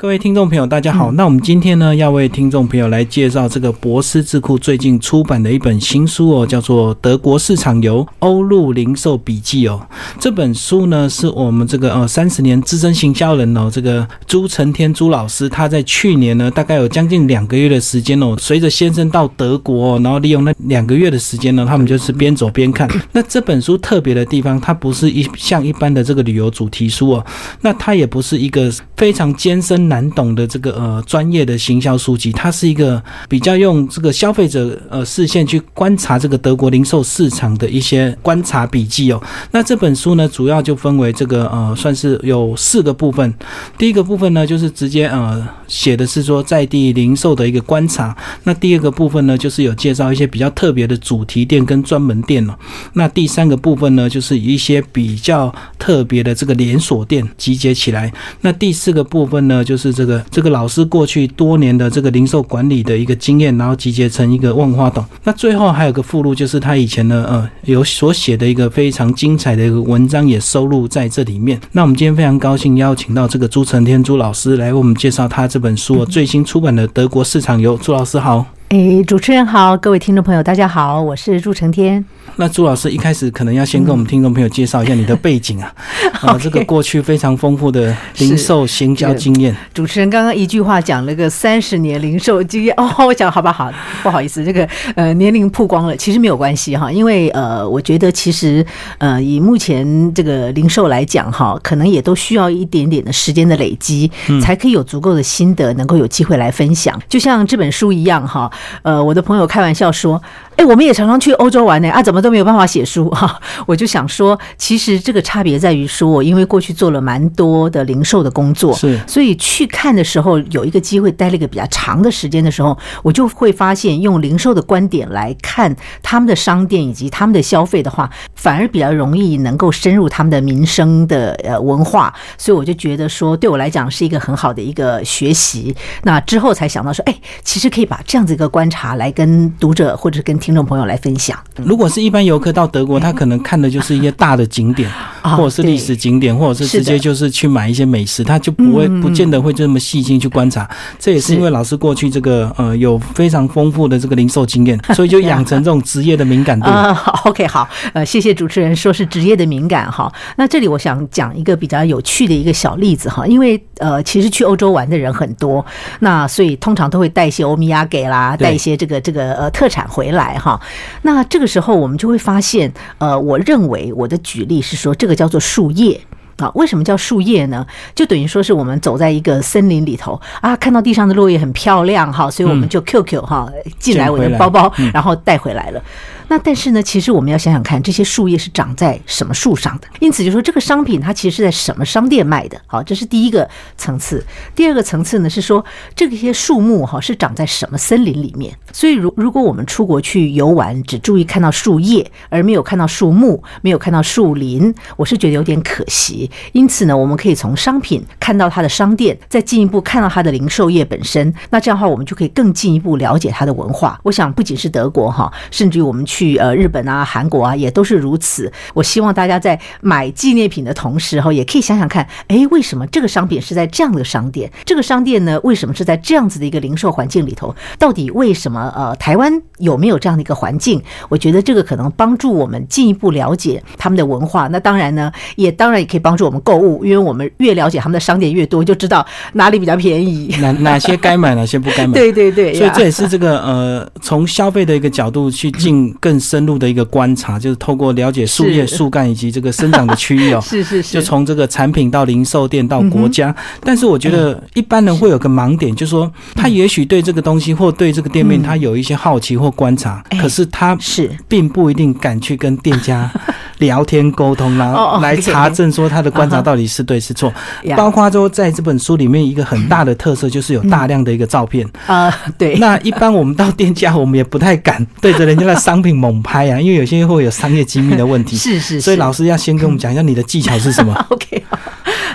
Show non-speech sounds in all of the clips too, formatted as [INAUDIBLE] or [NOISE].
各位听众朋友，大家好。那我们今天呢，要为听众朋友来介绍这个博思智库最近出版的一本新书哦，叫做《德国市场游欧陆零售笔记》哦。这本书呢，是我们这个呃三十年资深行销人哦，这个朱成天朱老师，他在去年呢，大概有将近两个月的时间哦，随着先生到德国，然后利用那两个月的时间呢，他们就是边走边看。那这本书特别的地方，它不是一像一般的这个旅游主题书哦，那它也不是一个非常艰深。难懂的这个呃专业的行销书籍，它是一个比较用这个消费者呃视线去观察这个德国零售市场的一些观察笔记哦。那这本书呢，主要就分为这个呃算是有四个部分。第一个部分呢，就是直接呃写的是说在地零售的一个观察。那第二个部分呢，就是有介绍一些比较特别的主题店跟专门店哦。那第三个部分呢，就是一些比较特别的这个连锁店集结起来。那第四个部分呢，就是这个这个老师过去多年的这个零售管理的一个经验，然后集结成一个万花筒。那最后还有个附录，就是他以前呢呃有所写的一个非常精彩的一个文章，也收录在这里面。那我们今天非常高兴邀请到这个朱成天朱老师来为我们介绍他这本书 [LAUGHS] 最新出版的《德国市场游》。朱老师好。哎，主持人好，各位听众朋友，大家好，我是朱成天。那朱老师一开始可能要先跟我们听众朋友介绍一下你的背景啊，[LAUGHS] 啊，这个过去非常丰富的零售行销经验。主持人刚刚一句话讲了个三十年零售经验哦，我讲好吧，好，不好意思，这个呃年龄曝光了，其实没有关系哈，因为呃，我觉得其实呃以目前这个零售来讲哈，可能也都需要一点点的时间的累积，才可以有足够的心得，能够有机会来分享。就像这本书一样哈。呃，我的朋友开玩笑说。哎，我们也常常去欧洲玩呢，啊，怎么都没有办法写书哈？我就想说，其实这个差别在于说，我因为过去做了蛮多的零售的工作，是，所以去看的时候，有一个机会待了一个比较长的时间的时候，我就会发现，用零售的观点来看他们的商店以及他们的消费的话，反而比较容易能够深入他们的民生的呃文化，所以我就觉得说，对我来讲是一个很好的一个学习。那之后才想到说，哎，其实可以把这样子一个观察来跟读者或者跟听。听众朋友来分享，如果是一般游客到德国，他可能看的就是一些大的景点，或者是历史景点，或者是直接就是去买一些美食，他就不会不见得会这么细心去观察。这也是因为老师过去这个呃有非常丰富的这个零售经验，[LAUGHS] 所以就养成这种职业的敏感度。[LAUGHS] OK，好，呃，谢谢主持人说是职业的敏感哈。那这里我想讲一个比较有趣的一个小例子哈，因为呃其实去欧洲玩的人很多，那所以通常都会带一些欧米亚给啦，带一些这个这个呃特产回来。哈，那这个时候我们就会发现，呃，我认为我的举例是说，这个叫做树叶啊。为什么叫树叶呢？就等于说是我们走在一个森林里头啊，看到地上的落叶很漂亮哈，所以我们就 QQ 哈进来我的包包，然后带回来了。那但是呢，其实我们要想想看，这些树叶是长在什么树上的？因此就说这个商品它其实是在什么商店卖的？好，这是第一个层次。第二个层次呢是说，这些树木哈是长在什么森林里面？所以如如果我们出国去游玩，只注意看到树叶，而没有看到树木，没有看到树林，我是觉得有点可惜。因此呢，我们可以从商品看到它的商店，再进一步看到它的零售业本身。那这样的话，我们就可以更进一步了解它的文化。我想不仅是德国哈，甚至于我们去。去呃日本啊韩国啊也都是如此。我希望大家在买纪念品的同时哈，也可以想想看，哎，为什么这个商品是在这样的商店？这个商店呢，为什么是在这样子的一个零售环境里头？到底为什么？呃，台湾有没有这样的一个环境？我觉得这个可能帮助我们进一步了解他们的文化。那当然呢，也当然也可以帮助我们购物，因为我们越了解他们的商店越多，就知道哪里比较便宜，哪哪些该买，哪些不该买。对对对，所以这也是这个呃，从消费的一个角度去进更。更深入的一个观察，就是透过了解树叶、树干以及这个生长的区域哦，[LAUGHS] 是是是，就从这个产品到零售店到国家。但是我觉得一般人会有个盲点，就是说他也许对这个东西或对这个店面他有一些好奇或观察，可是他是。并不一定敢去跟店家 [LAUGHS] 聊天沟通，然后来查证说他的观察到底是对是错。包括说在这本书里面一个很大的特色就是有大量的一个照片啊，对。[LAUGHS] 那一般我们到店家，我们也不太敢对着人家的商品。猛拍啊！因为有些会有商业机密的问题，[LAUGHS] 是是，所以老师要先跟我们讲一下你的技巧是什么。[LAUGHS] OK，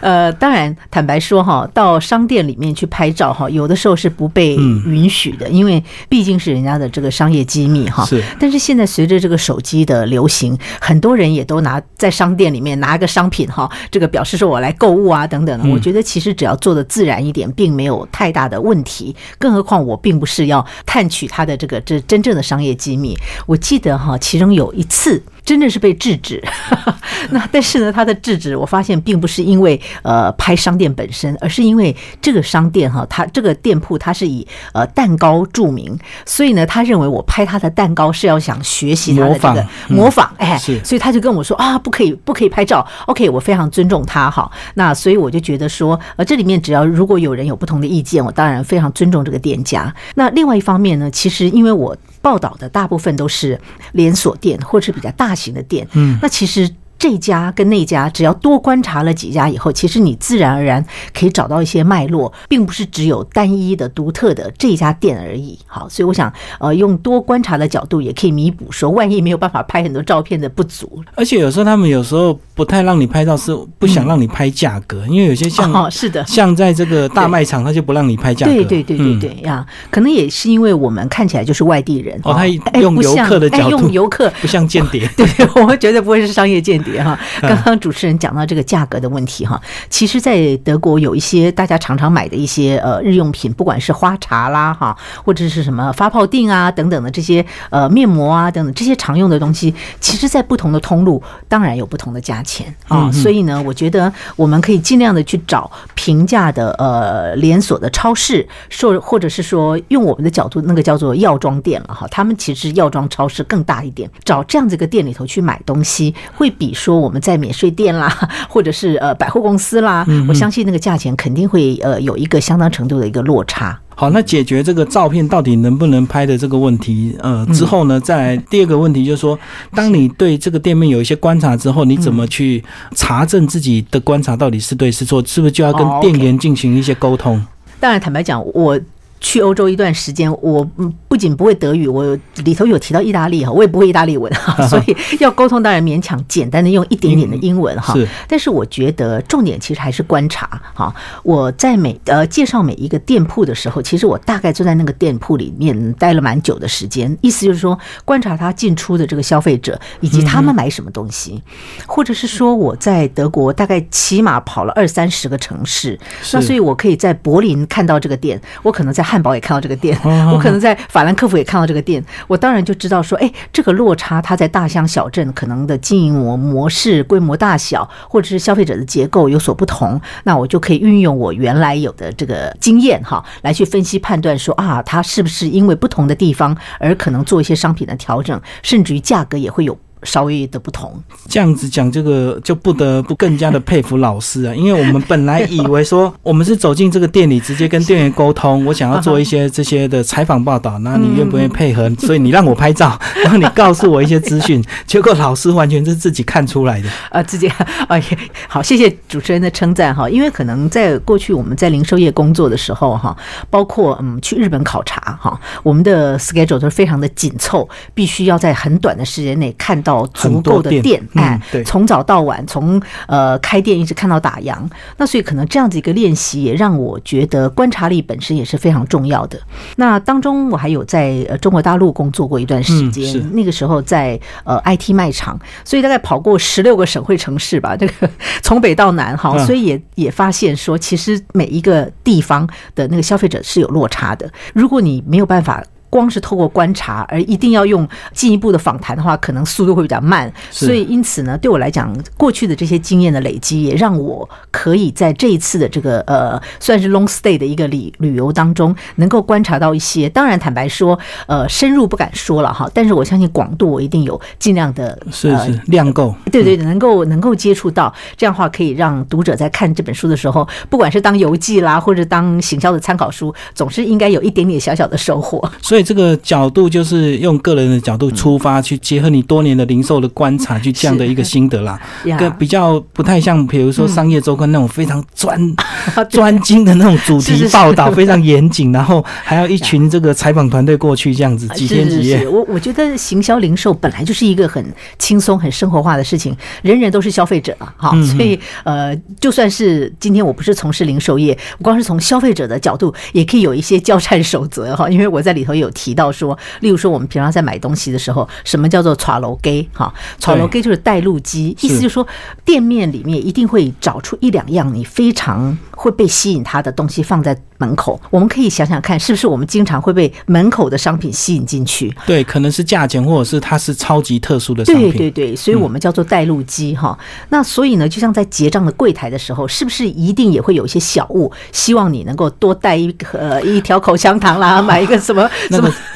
呃，当然，坦白说哈，到商店里面去拍照哈，有的时候是不被允许的，因为毕竟是人家的这个商业机密哈。是。但是现在随着这个手机的流行，很多人也都拿在商店里面拿个商品哈，这个表示说我来购物啊等等的。我觉得其实只要做的自然一点，并没有太大的问题。更何况我并不是要探取他的这个这真正的商业机密。我记得哈，其中有一次。真的是被制止，[LAUGHS] 那但是呢，他的制止我发现并不是因为呃拍商店本身，而是因为这个商店哈，他这个店铺他是以呃蛋糕著名，所以呢，他认为我拍他的蛋糕是要想学习他的这个模仿，哎，所以他就跟我说啊，不可以不可以拍照，OK，我非常尊重他哈，那所以我就觉得说，呃，这里面只要如果有人有不同的意见，我当然非常尊重这个店家。那另外一方面呢，其实因为我。报道的大部分都是连锁店或者是比较大型的店，嗯，那其实。这家跟那家，只要多观察了几家以后，其实你自然而然可以找到一些脉络，并不是只有单一的、独特的这家店而已。好，所以我想，呃，用多观察的角度，也可以弥补说，万一没有办法拍很多照片的不足。而且有时候他们有时候不太让你拍照，是不想让你拍价格，因为有些像 [LAUGHS] 哦，是的，像在这个大卖场，他就不让你拍价格。对对对对对呀，可能也是因为我们看起来就是外地人哦，他用游客的角度，用游客不像间谍，对，我们绝对不会是商业间谍。哈，刚刚主持人讲到这个价格的问题哈，其实，在德国有一些大家常常买的一些呃日用品，不管是花茶啦哈，或者是什么发泡锭啊等等的这些呃面膜啊等等这些常用的东西，其实，在不同的通路当然有不同的价钱啊。所以呢，我觉得我们可以尽量的去找平价的呃连锁的超市，说或者是说用我们的角度，那个叫做药妆店了哈，他们其实药妆超市更大一点，找这样子一个店里头去买东西，会比。说我们在免税店啦，[LAUGHS] 或者是呃百货公司啦，我相信那个价钱肯定会呃有一个相当程度的一个落差。好，那解决这个照片到底能不能拍的这个问题，呃，之后呢，再第二个问题就是说，当你对这个店面有一些观察之后，你怎么去查证自己的观察到底是对是错？是不是就要跟店员进行一些沟通？当然，坦白讲，我。去欧洲一段时间，我不仅不会德语，我里头有提到意大利哈，我也不会意大利文哈，[LAUGHS] 所以要沟通当然勉强简单的用一点点的英文哈。但是我觉得重点其实还是观察哈。我在每呃介绍每一个店铺的时候，其实我大概就在那个店铺里面待了蛮久的时间。意思就是说，观察他进出的这个消费者以及他们买什么东西，或者是说我在德国大概起码跑了二三十个城市，那所以我可以在柏林看到这个店，我可能在。汉堡也看到这个店，我可能在法兰克福也看到这个店，我当然就知道说，哎，这个落差它在大乡小镇可能的经营模模式、规模大小，或者是消费者的结构有所不同，那我就可以运用我原来有的这个经验哈，来去分析判断说啊，它是不是因为不同的地方而可能做一些商品的调整，甚至于价格也会有。稍微的不同，这样子讲这个就不得不更加的佩服老师啊，因为我们本来以为说 [LAUGHS] 我们是走进这个店里直接跟店员沟通，我想要做一些这些的采访报道，那你愿不愿意配合？所以你让我拍照，[LAUGHS] 然后你告诉我一些资讯，结果老师完全是自己看出来的啊，自 [LAUGHS] 己哎，好，谢谢主持人的称赞哈，因为可能在过去我们在零售业工作的时候哈，包括嗯去日本考察哈，我们的 schedule 都是非常的紧凑，必须要在很短的时间内看到。足够的店，哎，从早到晚，从呃开店一直看到打烊，那所以可能这样子一个练习也让我觉得观察力本身也是非常重要的。那当中我还有在中国大陆工作过一段时间，那个时候在呃 IT 卖场，所以大概跑过十六个省会城市吧，这个 [LAUGHS] 从北到南哈，所以也也发现说，其实每一个地方的那个消费者是有落差的。如果你没有办法。光是透过观察，而一定要用进一步的访谈的话，可能速度会比较慢。所以，因此呢，对我来讲，过去的这些经验的累积，也让我可以在这一次的这个呃，算是 long stay 的一个旅旅游当中，能够观察到一些。当然，坦白说，呃，深入不敢说了哈。但是，我相信广度我一定有尽量的是是量够。对对，能够能够接触到，这样的话可以让读者在看这本书的时候，不管是当游记啦，或者当行销的参考书，总是应该有一点点小小的收获。所以。这个角度就是用个人的角度出发，去结合你多年的零售的观察，去这样的一个心得啦。跟比较不太像，比如说商业周刊那种非常专 [LAUGHS] 专精的那种主题报道，非常严谨，然后还要一群这个采访团队过去这样子几天几夜。我我觉得行销零售本来就是一个很轻松、很生活化的事情，人人都是消费者啊，哈，所以呃，就算是今天我不是从事零售业，我光是从消费者的角度，也可以有一些交战守则哈，因为我在里头有提到说，例如说我们平常在买东西的时候，什么叫做闯楼给哈，闯楼给就是带路机，意思就是说店面里面一定会找出一两样你非常会被吸引它的东西放在。门口，我们可以想想看，是不是我们经常会被门口的商品吸引进去？对，可能是价钱，或者是它是超级特殊的商品。对对对，所以我们叫做带路机哈。那所以呢，就像在结账的柜台的时候，是不是一定也会有一些小物，希望你能够多带一个一条口香糖啦，[LAUGHS] 买一个什么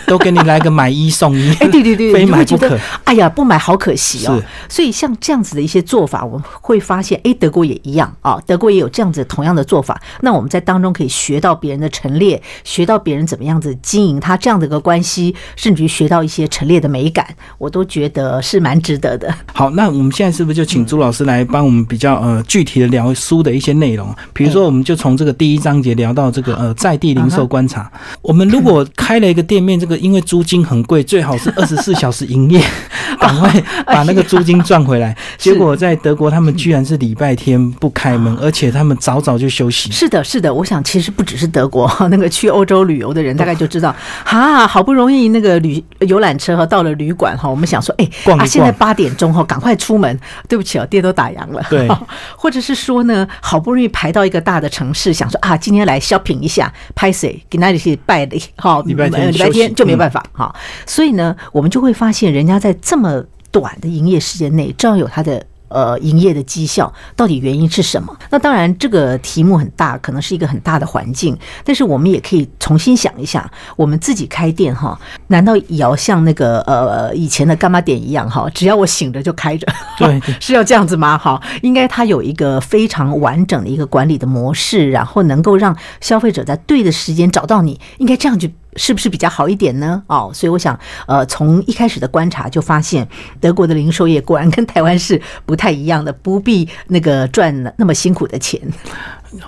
都给你来个买一送一。[LAUGHS] 哎，对对对，[LAUGHS] 非买不可。哎呀，不买好可惜哦。所以像这样子的一些做法，我们会发现，哎，德国也一样啊，德国也有这样子同样的做法。那我们在当中可以学到别人的陈列。学到别人怎么样子经营他这样的一个关系，甚至于学到一些陈列的美感，我都觉得是蛮值得的。好，那我们现在是不是就请朱老师来帮我们比较呃具体的聊书的一些内容？比如说，我们就从这个第一章节聊到这个呃在地零售观察。我们如果 [CLEARS THROAT] 开了一个店面，这个因为租金很贵，最好是 [LAUGHS] 二十四小时营业，[LAUGHS] 赶快把那个租金赚回来。结果在德国，他们居然是礼拜天不开门，而且他们早早就休息。是的，是的，我想其实不只是德国。[LAUGHS] 那个去欧洲旅游的人大概就知道，哈，好不容易那个旅游览车哈到了旅馆哈，我们想说，哎，啊，现在八点钟哈，赶快出门。对不起哦，店都打烊了。对，或者是说呢，好不容易排到一个大的城市，想说啊，今天来 shopping 一下，拍谁给那里去拜礼，好，礼拜天礼拜天就没办法哈。所以呢，我们就会发现，人家在这么短的营业时间内，照样有他的。呃，营业的绩效到底原因是什么？那当然，这个题目很大，可能是一个很大的环境。但是我们也可以重新想一下，我们自己开店哈，难道也要像那个呃以前的干妈店一样哈？只要我醒着就开着，对，[LAUGHS] 是要这样子吗？哈，应该它有一个非常完整的一个管理的模式，然后能够让消费者在对的时间找到你，应该这样就是不是比较好一点呢？哦，所以我想，呃，从一开始的观察就发现，德国的零售业果然跟台湾是不太一样的，不必那个赚那么辛苦的钱。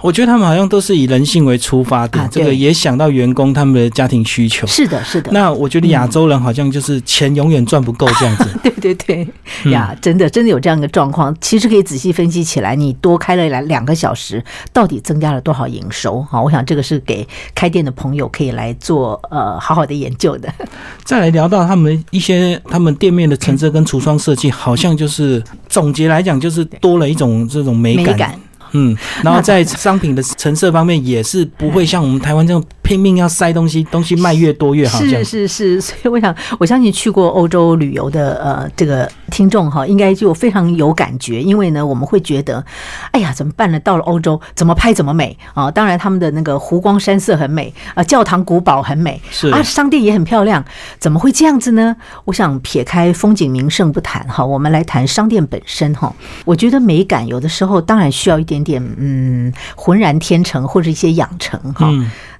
我觉得他们好像都是以人性为出发点，这个也想到员工他们的家庭需求。是的，是的。那我觉得亚洲人好像就是钱永远赚不够这样子。[LAUGHS] 对对对，呀，真的真的有这样一个状况。其实可以仔细分析起来，你多开了两两个小时，到底增加了多少营收？哈，我想这个是给开店的朋友可以来做呃好好的研究的。[LAUGHS] 再来聊到他们一些他们店面的陈设跟橱窗设计，好像就是总结来讲，就是多了一种这种美感。嗯，然后在商品的成色方面也是不会像我们台湾这种拼命要塞东西，东西卖越多越好。是是是，所以我想，我相信去过欧洲旅游的呃这个听众哈，应该就非常有感觉，因为呢，我们会觉得，哎呀，怎么办呢？到了欧洲，怎么拍怎么美啊！当然，他们的那个湖光山色很美啊，教堂古堡很美，是啊，商店也很漂亮，怎么会这样子呢？我想撇开风景名胜不谈哈，我们来谈商店本身哈。我觉得美感有的时候当然需要一点。点嗯，浑然天成或者一些养成哈，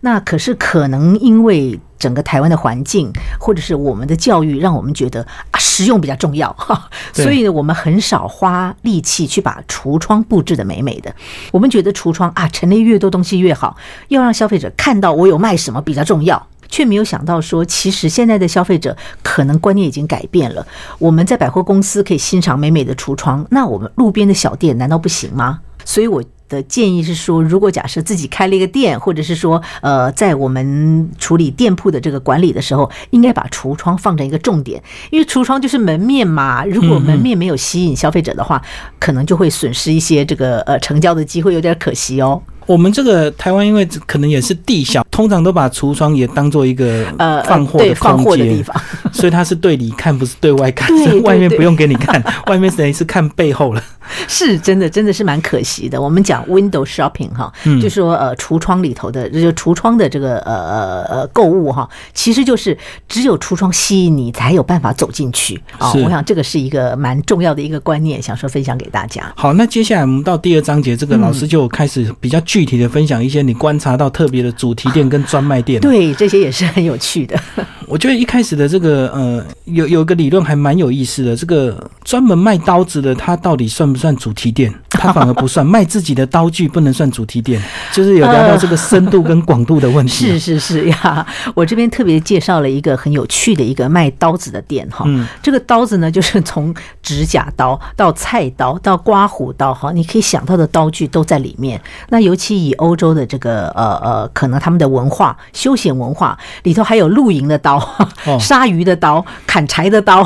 那可是可能因为整个台湾的环境或者是我们的教育，让我们觉得啊实用比较重要哈，所以呢，我们很少花力气去把橱窗布置的美美的。我们觉得橱窗啊陈列越多东西越好，要让消费者看到我有卖什么比较重要，却没有想到说，其实现在的消费者可能观念已经改变了。我们在百货公司可以欣赏美美的橱窗，那我们路边的小店难道不行吗？所以我的建议是说，如果假设自己开了一个店，或者是说，呃，在我们处理店铺的这个管理的时候，应该把橱窗放成一个重点，因为橱窗就是门面嘛。如果门面没有吸引消费者的话，可能就会损失一些这个呃成交的机会，有点可惜哦。我们这个台湾，因为可能也是地小，通常都把橱窗也当做一个呃放货的地方，所以它是对里看，不是对外看，[LAUGHS] 外面不用给你看，外面等于是看背后了。[LAUGHS] 是真的，真的是蛮可惜的。我们讲 window shopping 哈，就说呃橱窗里头的，就橱窗的这个呃呃呃购物哈，其实就是只有橱窗吸引你，才有办法走进去啊。我想这个是一个蛮重要的一个观念，想说分享给大家。好，那接下来我们到第二章节，这个老师就开始比较具体的分享一些你观察到特别的主题店跟专卖店。对，这些也是很有趣的。[LAUGHS] 我觉得一开始的这个呃，有有个理论还蛮有意思的，这个专门卖刀子的，他到底算不算主题店？它反而不算，卖自己的刀具不能算主题店，就是有聊到这个深度跟广度的问题。[LAUGHS] 是是是呀，我这边特别介绍了一个很有趣的一个卖刀子的店哈。嗯，这个刀子呢，就是从指甲刀到菜刀到刮胡刀哈，你可以想到的刀具都在里面。那尤其以欧洲的这个呃呃，可能他们的文化休闲文化里头还有露营的刀、杀鱼的刀、砍柴的刀、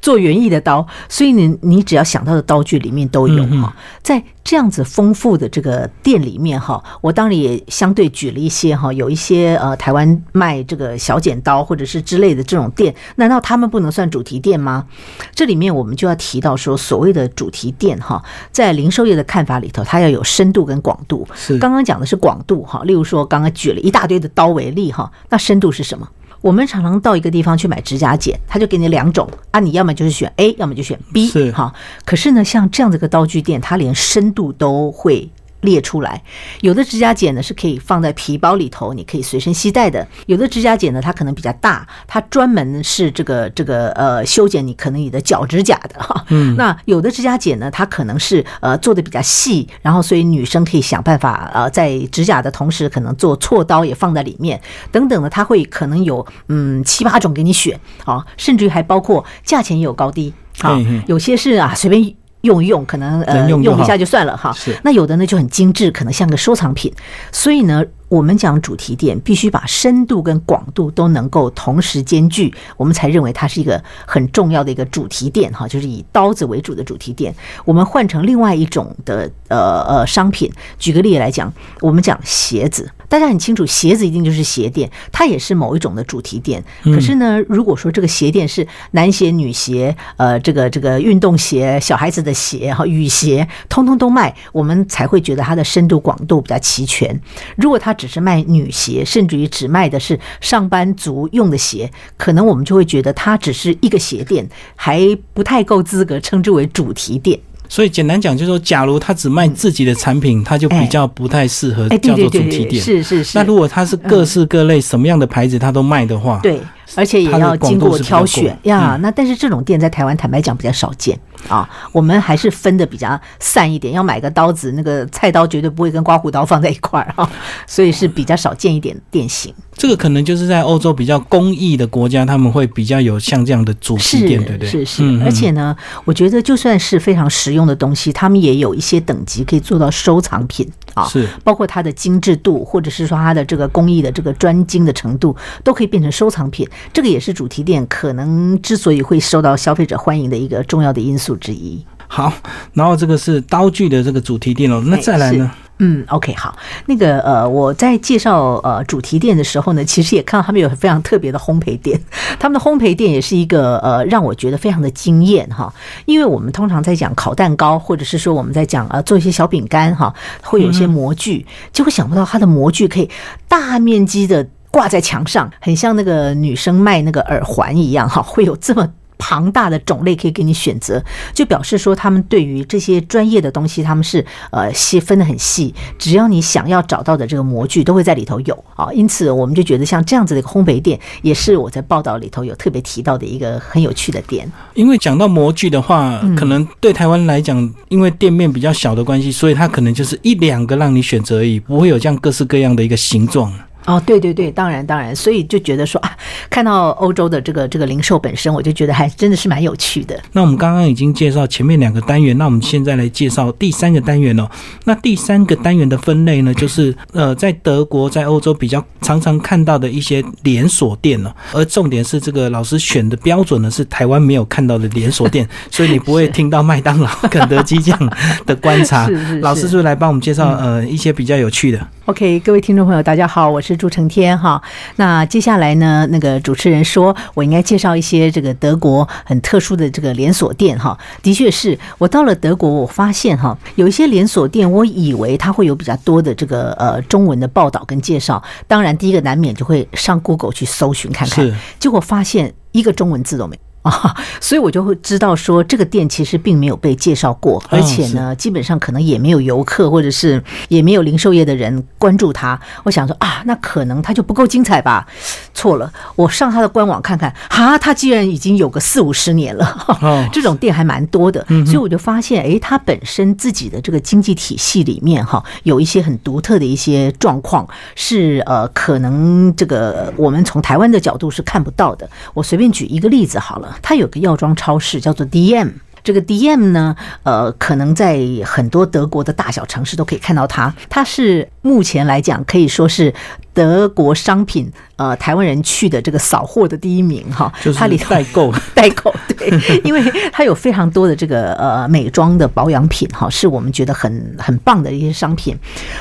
做园艺的刀，所以你你只要想到的刀具里面都有哈，在。这样子丰富的这个店里面哈，我当然也相对举了一些哈，有一些呃台湾卖这个小剪刀或者是之类的这种店，难道他们不能算主题店吗？这里面我们就要提到说，所谓的主题店哈，在零售业的看法里头，它要有深度跟广度。是刚刚讲的是广度哈，例如说刚刚举了一大堆的刀为例哈，那深度是什么？我们常常到一个地方去买指甲剪，他就给你两种啊，你要么就是选 A，要么就选 B，是哈。可是呢，像这样的一个刀具店，它连深度都会。列出来，有的指甲剪呢是可以放在皮包里头，你可以随身携带的；有的指甲剪呢，它可能比较大，它专门是这个这个呃修剪你可能你的脚指甲的哈。嗯，那有的指甲剪呢，它可能是呃做的比较细，然后所以女生可以想办法呃在指甲的同时，可能做锉刀也放在里面等等的，它会可能有嗯七八种给你选啊，甚至于还包括价钱也有高低啊，有些是啊随便。用一用，可能呃用一下就算了哈。那有的呢就很精致，可能像个收藏品。所以呢。我们讲主题店，必须把深度跟广度都能够同时兼具，我们才认为它是一个很重要的一个主题店哈，就是以刀子为主的主题店。我们换成另外一种的呃呃商品，举个例来讲，我们讲鞋子，大家很清楚，鞋子一定就是鞋店，它也是某一种的主题店。可是呢，如果说这个鞋店是男鞋、女鞋，呃，这个这个运动鞋、小孩子的鞋哈、雨鞋，通通都卖，我们才会觉得它的深度广度比较齐全。如果它只是卖女鞋，甚至于只卖的是上班族用的鞋，可能我们就会觉得它只是一个鞋店，还不太够资格称之为主题店。所以简单讲，就是说，假如他只卖自己的产品，他就比较不太适合叫做主题店。是是是。那如果他是各式各类什么样的牌子他都卖的话，对，而且也要经过挑选呀。那但是这种店在台湾坦白讲比较少见。啊，我们还是分的比较散一点。要买个刀子，那个菜刀绝对不会跟刮胡刀放在一块儿 [LAUGHS] 啊，所以是比较少见一点店型。这个可能就是在欧洲比较工艺的国家，他们会比较有像这样的主题店，对不对？是是，而且呢，我觉得就算是非常实用的东西，他们也有一些等级可以做到收藏品啊，是包括它的精致度，或者是说它的这个工艺的这个专精的程度，都可以变成收藏品。这个也是主题店可能之所以会受到消费者欢迎的一个重要的因素。之一。好，然后这个是刀具的这个主题店哦，那再来呢？嗯，OK，好，那个呃，我在介绍呃主题店的时候呢，其实也看到他们有非常特别的烘焙店，[LAUGHS] 他们的烘焙店也是一个呃让我觉得非常的惊艳哈，因为我们通常在讲烤蛋糕，或者是说我们在讲呃做一些小饼干哈，会有一些模具，结果想不到它的模具可以大面积的挂在墙上，很像那个女生卖那个耳环一样哈，会有这么。庞大的种类可以给你选择，就表示说他们对于这些专业的东西，他们是呃细分的很细，只要你想要找到的这个模具都会在里头有啊。因此，我们就觉得像这样子的一个烘焙店，也是我在报道里头有特别提到的一个很有趣的店。因为讲到模具的话，可能对台湾来讲，因为店面比较小的关系，所以它可能就是一两个让你选择而已，不会有这样各式各样的一个形状。哦，对对对，当然当然，所以就觉得说啊，看到欧洲的这个这个零售本身，我就觉得还真的是蛮有趣的。那我们刚刚已经介绍前面两个单元，那我们现在来介绍第三个单元哦。那第三个单元的分类呢，就是呃，在德国在欧洲比较常常看到的一些连锁店哦。而重点是这个老师选的标准呢，是台湾没有看到的连锁店，所以你不会听到麦当劳、肯德基这样的观察。[LAUGHS] 老师是来帮我们介绍呃一些比较有趣的。OK，各位听众朋友，大家好，我是。朱成天哈，那接下来呢？那个主持人说，我应该介绍一些这个德国很特殊的这个连锁店哈。的确是我到了德国，我发现哈，有一些连锁店，我以为它会有比较多的这个呃中文的报道跟介绍。当然，第一个难免就会上 Google 去搜寻看看，结果发现一个中文字都没。啊，[LAUGHS] 所以我就会知道说，这个店其实并没有被介绍过，而且呢，基本上可能也没有游客或者是也没有零售业的人关注它。我想说啊，那可能它就不够精彩吧。错了，我上它的官网看看，哈，它既然已经有个四五十年了，哦 [LAUGHS] 这种店还蛮多的，所以我就发现，哎，它本身自己的这个经济体系里面哈，有一些很独特的一些状况，是呃，可能这个我们从台湾的角度是看不到的。我随便举一个例子好了，它有个药妆超市叫做 DM。这个 DM 呢，呃，可能在很多德国的大小城市都可以看到它。它是目前来讲可以说是德国商品，呃，台湾人去的这个扫货的第一名哈。就是它里头代购 [LAUGHS] 代购，对，因为它有非常多的这个呃美妆的保养品哈，是我们觉得很很棒的一些商品。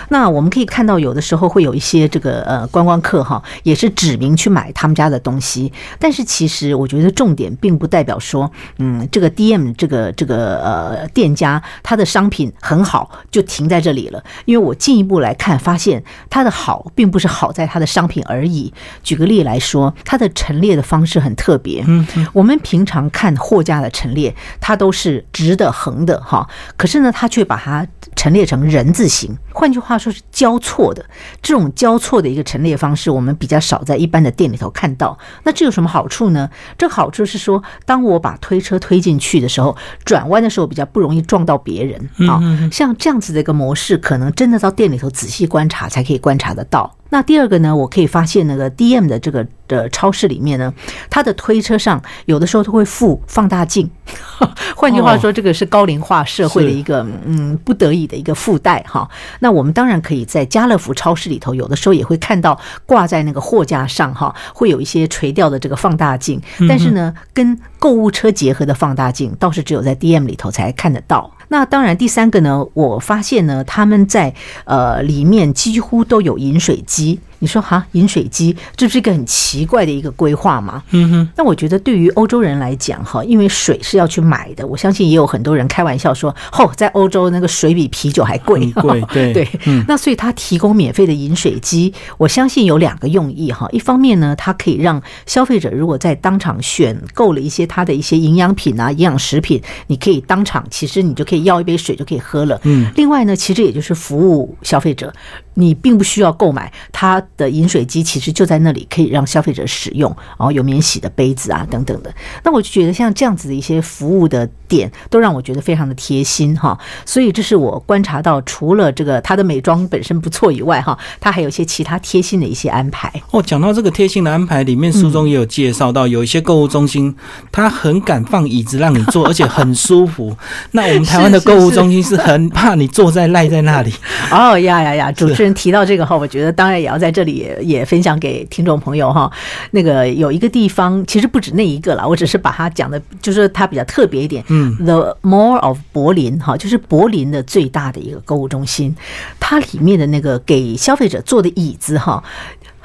那我们可以看到，有的时候会有一些这个呃观光客哈，也是指名去买他们家的东西。但是其实我觉得重点并不代表说，嗯，这个 DM 这个这个呃店家他的商品很好就停在这里了。因为我进一步来看，发现它的好并不是好在它的商品而已。举个例来说，它的陈列的方式很特别。嗯，我们平常看货架的陈列，它都是直的、横的哈，可是呢，它却把它陈列成人字形。换句话说，是交错的。这种交错的一个陈列方式，我们比较少在一般的店里头看到。那这有什么好处呢？这好处是说，当我把推车推进去的时候，转弯的时候比较不容易撞到别人啊。像这样子的一个模式，可能真的到店里头仔细观察才可以观察得到。那第二个呢，我可以发现那个 DM 的这个的超市里面呢，它的推车上有的时候都会附放大镜。[LAUGHS] 换句话说，这个是高龄化社会的一个嗯不得已的一个附带哈。那我们当然可以在家乐福超市里头，有的时候也会看到挂在那个货架上哈，会有一些垂吊的这个放大镜。但是呢，跟购物车结合的放大镜倒是只有在 DM 里头才看得到。那当然，第三个呢，我发现呢，他们在呃里面几乎都有饮水机。你说哈，饮水机这不是一个很奇怪的一个规划吗？嗯哼，那我觉得对于欧洲人来讲，哈，因为水是要去买的，我相信也有很多人开玩笑说，哦，在欧洲那个水比啤酒还贵，对 [LAUGHS] 对。那所以他提供免费的饮水机，我相信有两个用意哈。一方面呢，它可以让消费者如果在当场选购了一些它的一些营养品啊、营养食品，你可以当场其实你就可以要一杯水就可以喝了。嗯。另外呢，其实也就是服务消费者，你并不需要购买它的饮水机，其实就在那里可以让消费者使用，然后有免洗的杯子啊等等的。那我就觉得像这样子的一些服务的点，都让我觉得非常的贴心哈。所以这是我观察到，除了这个它的美妆本身不错以外，哈，它还有一些其他贴心的一些安排。哦，讲到这个贴心的安排，里面书中也有介绍到，有一些购物中心，它很敢放椅子让你坐，[LAUGHS] 而且很舒服。那我们台湾的购物中心是很怕你坐在赖在那里。[LAUGHS] 哦呀呀呀！主持人提到这个哈，我觉得当然也要在这里也也分享给听众朋友哈。那个有一个地方，其实不止那一个了，我只是把它讲的，就是它比较特别一点。嗯，The Mall of 柏林哈，就是柏林的最大的一个购物中心，它里面的那个给消费者坐的椅子哈。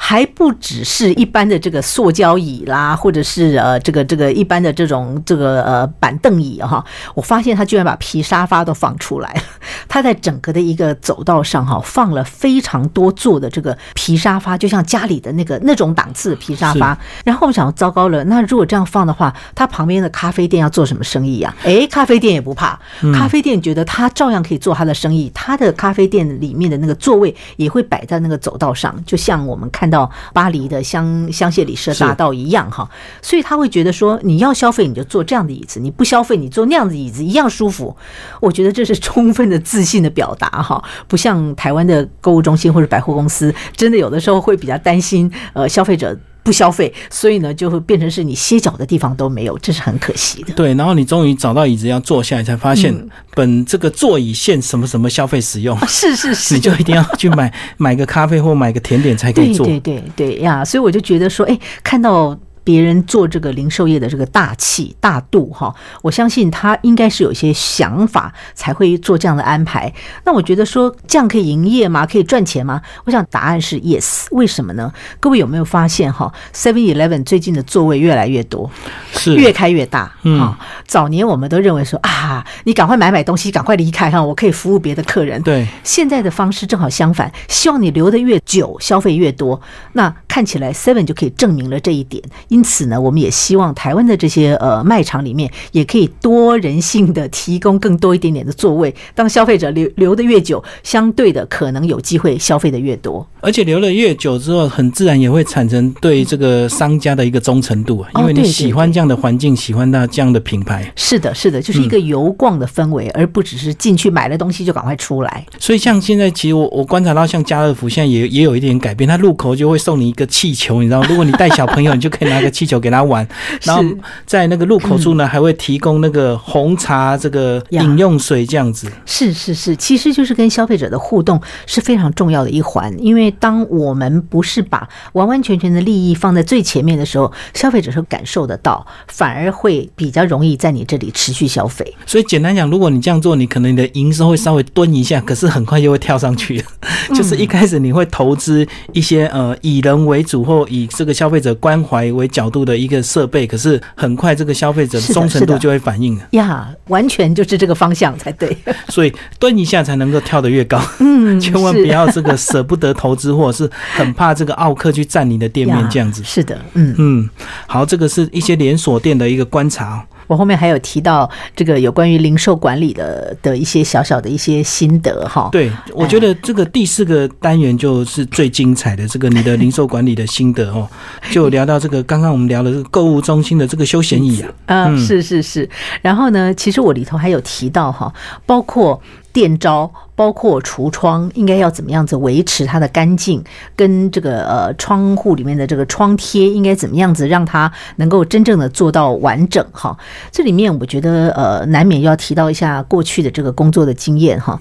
还不只是一般的这个塑胶椅啦，或者是呃这个这个一般的这种这个呃板凳椅哈，我发现他居然把皮沙发都放出来了。他在整个的一个走道上哈，放了非常多座的这个皮沙发，就像家里的那个那种档次的皮沙发。然后我想，糟糕了，那如果这样放的话，他旁边的咖啡店要做什么生意呀？诶，咖啡店也不怕，咖啡店觉得他照样可以做他的生意，他的咖啡店里面的那个座位也会摆在那个走道上，就像我们看到巴黎的香香榭里舍大道一样哈。所以他会觉得说，你要消费你就坐这样的椅子，你不消费你坐那样的椅子一样舒服。我觉得这是充分的自信的表达哈，不像台湾的购物中心或者百货公司，真的有的时候会比较担心呃消费者。不消费，所以呢，就会变成是你歇脚的地方都没有，这是很可惜的。对，然后你终于找到椅子要坐下来，才发现本这个座椅限什么什么消费使用，[LAUGHS] 是是是，你就一定要去买买个咖啡或买个甜点才可以坐。对对对对呀，所以我就觉得说，哎，看到。别人做这个零售业的这个大气大度哈，我相信他应该是有一些想法才会做这样的安排。那我觉得说这样可以营业吗？可以赚钱吗？我想答案是 yes。为什么呢？各位有没有发现哈？Seven Eleven 最近的座位越来越多，是越开越大。嗯，早年我们都认为说啊，你赶快买买东西，赶快离开哈，我可以服务别的客人。对，现在的方式正好相反，希望你留的越久，消费越多。那看起来 Seven 就可以证明了这一点。因此呢，我们也希望台湾的这些呃卖场里面也可以多人性的提供更多一点点的座位。当消费者留留的越久，相对的可能有机会消费的越多。而且留了越久之后，很自然也会产生对这个商家的一个忠诚度啊，因为你喜欢这样的环境，喜欢到这样的品牌。是的，是的，就是一个游逛的氛围，而不只是进去买了东西就赶快出来。所以像现在，其实我我观察到，像家乐福现在也也有一点改变，它入口就会送你一个气球，你知道，如果你带小朋友，你就可以拿个气球给他玩。[LAUGHS] 然后在那个入口处呢，还会提供那个红茶这个饮用水这样子。是是是，其实就是跟消费者的互动是非常重要的一环，因为当我们不是把完完全全的利益放在最前面的时候，消费者是感受得到，反而会比较容易在你这里持续消费。所以简单讲，如果你这样做，你可能你的营收会稍微蹲一下，可是很快就会跳上去。[LAUGHS] 就是一开始你会投资一些呃以人为主或以这个消费者关怀为角度的一个设备，可是很快这个消费者的忠诚度就会反应了呀，完全就是这个方向才对。[LAUGHS] [LAUGHS] 所以蹲一下才能够跳得越高，嗯，[LAUGHS] 千万不要这个舍不得投资，或者是很怕这个奥客去占你的店面这样子。是的，嗯嗯，好，这个是一些连锁店的一个观察。我后面还有提到这个有关于零售管理的的一些小小的一些心得哈。对，我觉得这个第四个单元就是最精彩的，这个你的零售管理的心得哦，就聊到这个刚刚我们聊的这个购物中心的这个休闲椅啊。嗯，是是是。然后呢，其实我里头还有提到哈，包括。店招包括橱窗应该要怎么样子维持它的干净，跟这个呃窗户里面的这个窗贴应该怎么样子让它能够真正的做到完整哈。这里面我觉得呃难免要提到一下过去的这个工作的经验哈。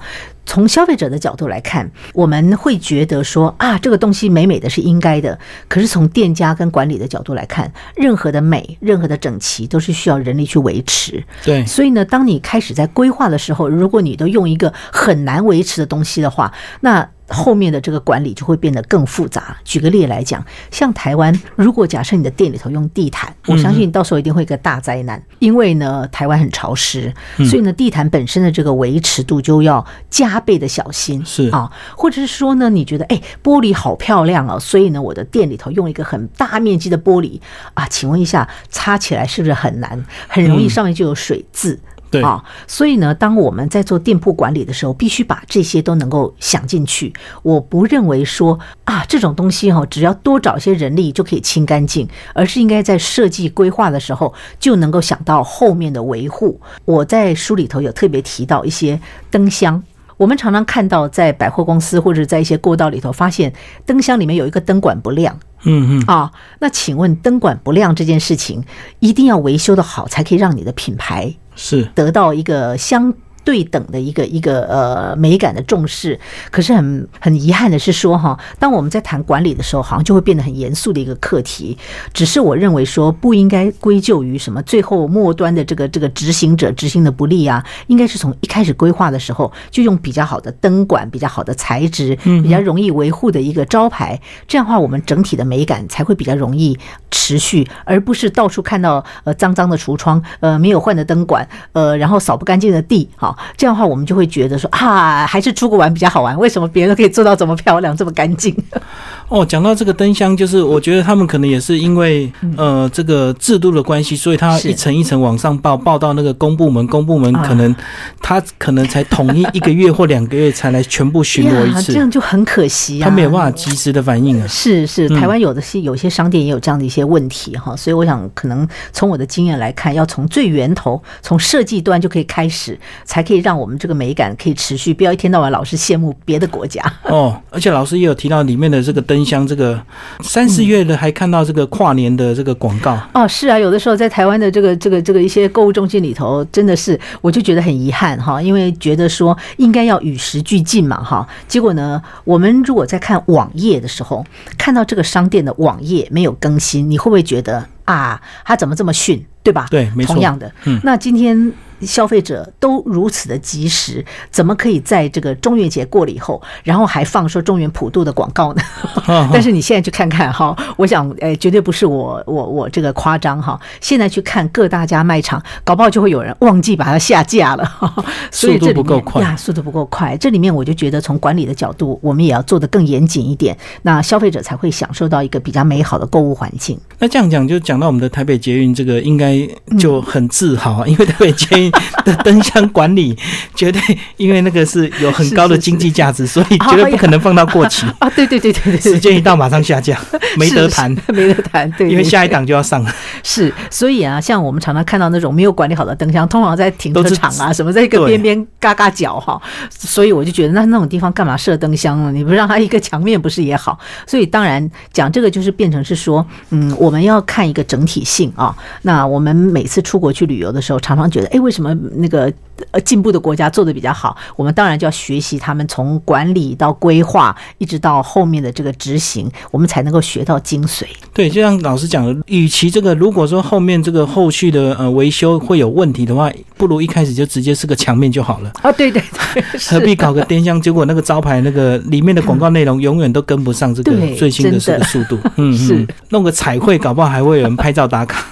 从消费者的角度来看，我们会觉得说啊，这个东西美美的是应该的。可是从店家跟管理的角度来看，任何的美、任何的整齐都是需要人力去维持。对，所以呢，当你开始在规划的时候，如果你都用一个很难维持的东西的话，那。后面的这个管理就会变得更复杂。举个例来讲，像台湾，如果假设你的店里头用地毯，我相信你到时候一定会一个大灾难，因为呢，台湾很潮湿，所以呢，地毯本身的这个维持度就要加倍的小心。是啊，或者是说呢，你觉得哎，玻璃好漂亮哦，所以呢，我的店里头用一个很大面积的玻璃啊，请问一下，擦起来是不是很难？很容易上面就有水渍。对啊，所以呢，当我们在做店铺管理的时候，必须把这些都能够想进去。我不认为说啊，这种东西哈，只要多找一些人力就可以清干净，而是应该在设计规划的时候就能够想到后面的维护。我在书里头有特别提到一些灯箱，我们常常看到在百货公司或者在一些过道里头，发现灯箱里面有一个灯管不亮。嗯嗯啊，那请问灯管不亮这件事情，一定要维修的好，才可以让你的品牌。是得到一个相。对等的一个一个呃美感的重视，可是很很遗憾的是说哈，当我们在谈管理的时候，好像就会变得很严肃的一个课题。只是我认为说不应该归咎于什么最后末端的这个这个执行者执行的不利啊，应该是从一开始规划的时候就用比较好的灯管、比较好的材质、比较容易维护的一个招牌，这样的话我们整体的美感才会比较容易持续，而不是到处看到呃脏脏的橱窗、呃没有换的灯管、呃然后扫不干净的地哈。这样的话，我们就会觉得说啊，还是出国玩比较好玩。为什么别人都可以做到这么漂亮、这么干净？[LAUGHS] 哦，讲到这个灯箱，就是我觉得他们可能也是因为呃这个制度的关系，所以他一层一层往上报，报到那个公部门，公部门可能他可能才统一一个月或两个月才来全部巡逻一次，这样就很可惜啊。他没有办法及时的反应啊。是是，台湾有的是有些商店也有这样的一些问题哈，所以我想可能从我的经验来看，要从最源头，从设计端就可以开始，才可以让我们这个美感可以持续，不要一天到晚老是羡慕别的国家。哦，而且老师也有提到里面的这个灯。箱这个三四月的，还看到这个跨年的这个广告哦。是啊，有的时候在台湾的这个这个这个一些购物中心里头，真的是我就觉得很遗憾哈，因为觉得说应该要与时俱进嘛哈。结果呢，我们如果在看网页的时候，看到这个商店的网页没有更新，你会不会觉得啊，他怎么这么逊，对吧？对，没错。同样的，嗯，那今天消费者都如此的及时，怎么可以在这个中元节过了以后，然后还放说中原普渡的广告呢？[LAUGHS] 但是你现在去看看哈，我想，哎，绝对不是我我我这个夸张哈。现在去看各大家卖场，搞不好就会有人忘记把它下架了。[LAUGHS] 速度不够快呀，速度不够快。这里面我就觉得，从管理的角度，我们也要做得更严谨一点，那消费者才会享受到一个比较美好的购物环境。那这样讲，就讲到我们的台北捷运，这个应该就很自豪，因为台北捷运的灯箱管理 [LAUGHS] 绝对，因为那个是有很高的经济价值，所以绝对不可能放到过期啊！对对对对对，时间一到马上下架，没得谈，没得谈。对，因为下一档就要上了。是，所以啊，像我们常常看到那种没有管理好的灯箱，通常在停车场啊什么，在一个边边嘎嘎角哈。所以我就觉得，那那种地方干嘛设灯箱呢？你不让它一个墙面不是也好？所以当然讲这个就是变成是说，嗯，我们要看一个整体性啊。那我们每次出国去旅游的时候，常常觉得，哎，为什么那个？呃，进步的国家做的比较好，我们当然就要学习他们从管理到规划，一直到后面的这个执行，我们才能够学到精髓。对，就像老师讲的，与其这个如果说后面这个后续的呃维修会有问题的话，不如一开始就直接是个墙面就好了。啊，对对对，何必搞个电箱？结果那个招牌那个里面的广告内容永远都跟不上这个最新的这个速度。嗯，是弄个彩绘，搞不好还会有人拍照打卡。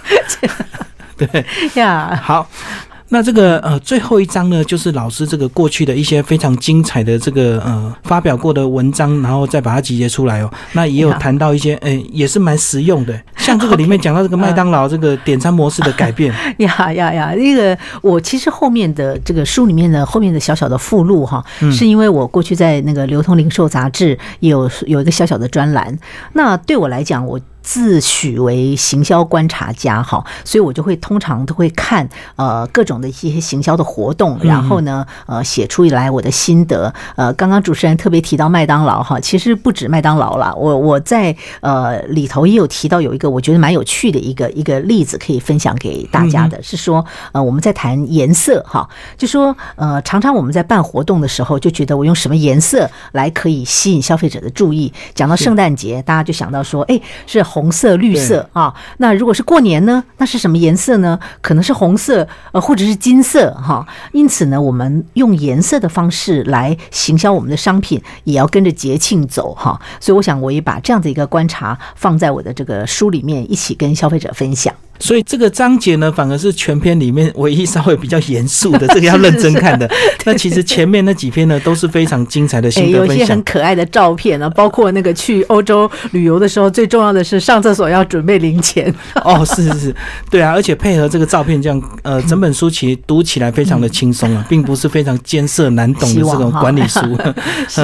[LAUGHS] 对呀，好。那这个呃最后一章呢，就是老师这个过去的一些非常精彩的这个呃发表过的文章，然后再把它集结出来哦。那也有谈到一些，诶，也是蛮实用的。像这个里面讲到这个麦当劳这个点餐模式的改变。呀 [LAUGHS] 呀呀！那个我其实后面的这个书里面的后面的小小的附录哈，是因为我过去在那个流通零售杂志有有一个小小的专栏。那对我来讲，我。自诩为行销观察家哈，所以我就会通常都会看呃各种的一些行销的活动，然后呢呃写出来我的心得。呃，刚刚主持人特别提到麦当劳哈，其实不止麦当劳啦，我我在呃里头也有提到有一个我觉得蛮有趣的一个一个例子可以分享给大家的，是说呃我们在谈颜色哈，就说呃常常我们在办活动的时候就觉得我用什么颜色来可以吸引消费者的注意。讲到圣诞节，大家就想到说，哎是。红色、绿色啊，那如果是过年呢？那是什么颜色呢？可能是红色，呃，或者是金色哈。因此呢，我们用颜色的方式来行销我们的商品，也要跟着节庆走哈。所以，我想我也把这样的一个观察放在我的这个书里面，一起跟消费者分享。所以这个章节呢，反而是全篇里面唯一稍微比较严肃的，这个要认真看的。[LAUGHS] 那其实前面那几篇呢，都是非常精彩的心得分享。[LAUGHS] 有些很可爱的照片呢，包括那个去欧洲旅游的时候，最重要的是上厕所要准备零钱。[LAUGHS] 哦，是是是，对啊，而且配合这个照片，这样呃，整本书其实读起来非常的轻松啊，并不是非常艰涩难懂的这种管理书。是。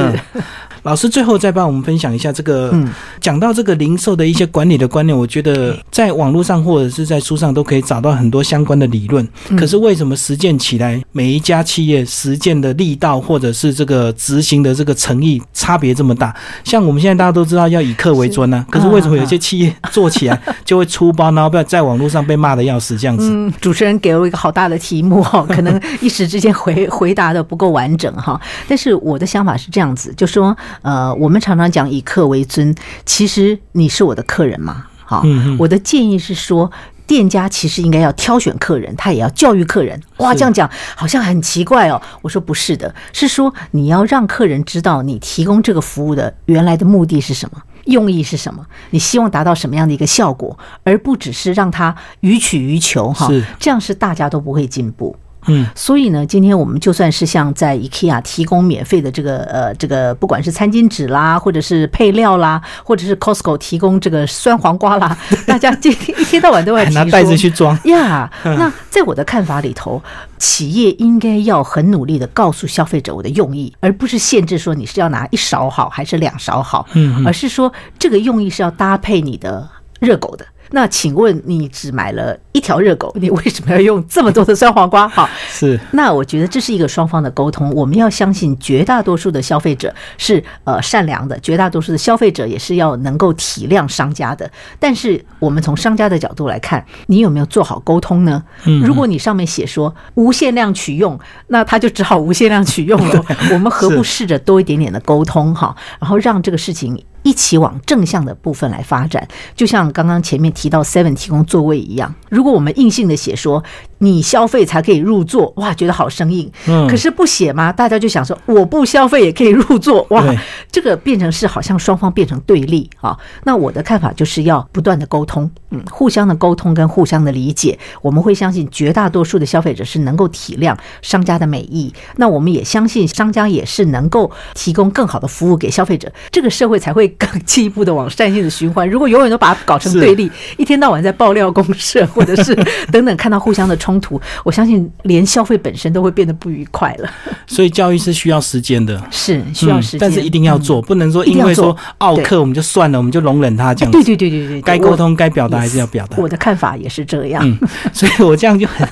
老师最后再帮我们分享一下这个，讲到这个零售的一些管理的观念，我觉得在网络上或者是在书上都可以找到很多相关的理论。可是为什么实践起来，每一家企业实践的力道或者是这个执行的这个诚意差别这么大？像我们现在大家都知道要以客为尊呢，可是为什么有些企业做起来就会粗暴，然后在在网络上被骂的要死这样子？嗯，主持人给了我一个好大的题目哈，[LAUGHS] 可能一时之间回回答的不够完整哈。但是我的想法是这样子，就说。呃，我们常常讲以客为尊，其实你是我的客人嘛？好，我的建议是说，店家其实应该要挑选客人，他也要教育客人。哇，这样讲好像很奇怪哦。我说不是的，是说你要让客人知道你提供这个服务的原来的目的是什么，用意是什么，你希望达到什么样的一个效果，而不只是让他予取予求哈。这样是大家都不会进步。嗯，所以呢，今天我们就算是像在 IKEA 提供免费的这个呃这个，不管是餐巾纸啦，或者是配料啦，或者是 Costco 提供这个酸黄瓜啦，[LAUGHS] 大家今天一天到晚都要拿袋子去装呀。那在我的看法里头，企业应该要很努力的告诉消费者我的用意，而不是限制说你是要拿一勺好还是两勺好，嗯，而是说这个用意是要搭配你的热狗的。那请问你只买了一条热狗，你为什么要用这么多的酸黄瓜？[LAUGHS] 好，是。那我觉得这是一个双方的沟通，我们要相信绝大多数的消费者是呃善良的，绝大多数的消费者也是要能够体谅商家的。但是我们从商家的角度来看，你有没有做好沟通呢？嗯，如果你上面写说无限量取用，那他就只好无限量取用了。[LAUGHS] 我们何不试着多一点点的沟通哈，然后让这个事情。一起往正向的部分来发展。就像刚刚前面提到 Seven 提供座位一样，如果我们硬性的写说你消费才可以入座，哇，觉得好生硬。嗯可是不写吗？大家就想说我不消费也可以入座，哇，这个变成是好像双方变成对立啊。那我的看法就是要不断的沟通，嗯，互相的沟通跟互相的理解，我们会相信绝大多数的消费者是能够体谅商家的美意，那我们也相信商家也是能够提供更好的服务给消费者，这个社会才会更 [LAUGHS] 进一步的往善性的循环。如果永远都把它搞成对立，一天到晚在爆料公社或者是 [LAUGHS] 等等看到互相的冲突，我相信连消费本身都会变得不愉快了。所以教育是需要时间的。是需要时间，嗯但是一定要做，不能说因为说奥克我们就算了，我们就容忍他这样子。对对对对对，该沟通、该表达还是要表达。我的看法也是这样。嗯，[LAUGHS] 所以我这样就很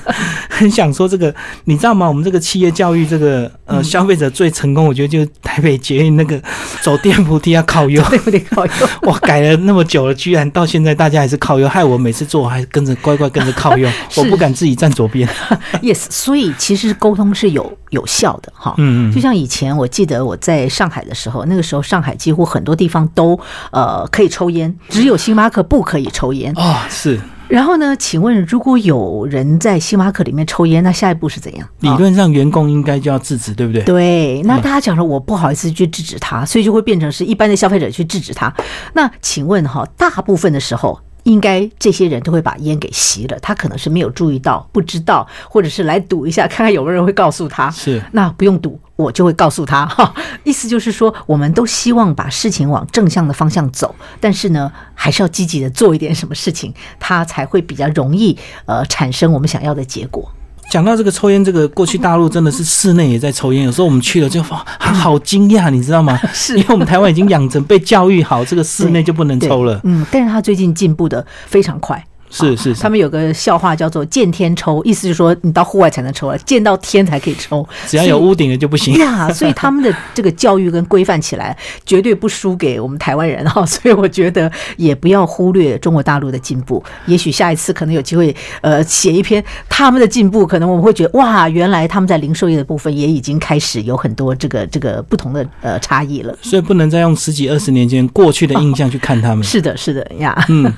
很想说这个，你知道吗？我们这个企业教育，这个嗯呃消费者最成功，我觉得就是台北捷运那个走电扶梯要靠右。对不对？靠右。[LAUGHS] 哇，改了那么久了，居然到现在大家还是靠右，害我每次坐还跟着乖乖跟着靠右，[LAUGHS] 我不敢自己站左边。[LAUGHS] yes，所以其实沟通是有有效的哈。嗯嗯就像以前我记得我在上海的时候，那个时候上海几乎很多地方都呃可以抽烟，只有星巴克不可以抽烟。哦，是然后呢，请问如果有人在星巴克里面抽烟，那下一步是怎样？理论上员工应该就要制止，对不对？对，那大家讲说，我不好意思去制止他，所以就会变成是一般的消费者去制止他。那请问哈，大部分的时候。应该这些人都会把烟给吸了，他可能是没有注意到、不知道，或者是来赌一下，看看有没有人会告诉他。是那不用赌，我就会告诉他哈。[LAUGHS] 意思就是说，我们都希望把事情往正向的方向走，但是呢，还是要积极的做一点什么事情，他才会比较容易呃产生我们想要的结果。讲到这个抽烟，这个过去大陆真的是室内也在抽烟，有时候我们去了就哇，好惊讶，你知道吗？[LAUGHS] 是因为我们台湾已经养成被教育好，这个室内就不能抽了。嗯，但是他最近进步的非常快。是是是他，们有个笑话叫做“见天抽”，意思就是说你到户外才能抽啊，见到天才可以抽。只要有屋顶的就不行。呀，所以他们的这个教育跟规范起来，绝对不输给我们台湾人哈。[LAUGHS] 所以我觉得也不要忽略中国大陆的进步。也许下一次可能有机会，呃，写一篇他们的进步，可能我们会觉得哇，原来他们在零售业的部分也已经开始有很多这个这个不同的呃差异了。所以不能再用十几二十年前过去的印象去看他们。是的，是的呀。嗯，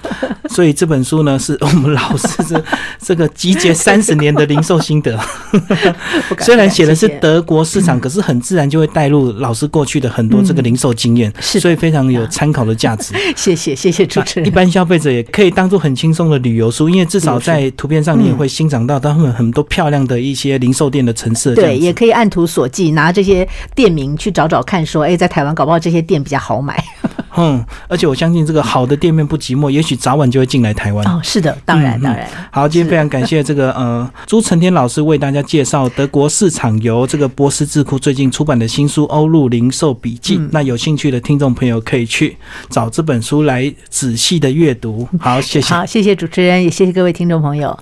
所以这本书呢，是 [LAUGHS] 我们老师这这个集结三十年的零售心得。[LAUGHS] 虽然写的是德国市场，可是很自然就会带入老师过去的很多这个零售经验，是的所以非常有参考的价值。[LAUGHS] 谢谢谢谢主持人。一般消费者也可以当做很轻松的旅游书，因为至少在图片上你也会欣赏到他们很多漂亮的一些零售店的陈设。这样对，也可以按图索骥，拿这些店名去找找看，说，哎，在台湾搞不好这些店比较好买。嗯，而且我相信这个好的店面不寂寞，也许早晚就会进来台湾。哦，是的，当然当然。好，今天非常感谢这个呃 [LAUGHS] 朱成天老师为大家介绍德国市场由这个波斯智库最近出版的新书《欧陆零售笔记》嗯那有兴趣的听众朋友可以去找这本书来仔细的阅读。好，谢谢。好，谢谢主持人，也谢谢各位听众朋友。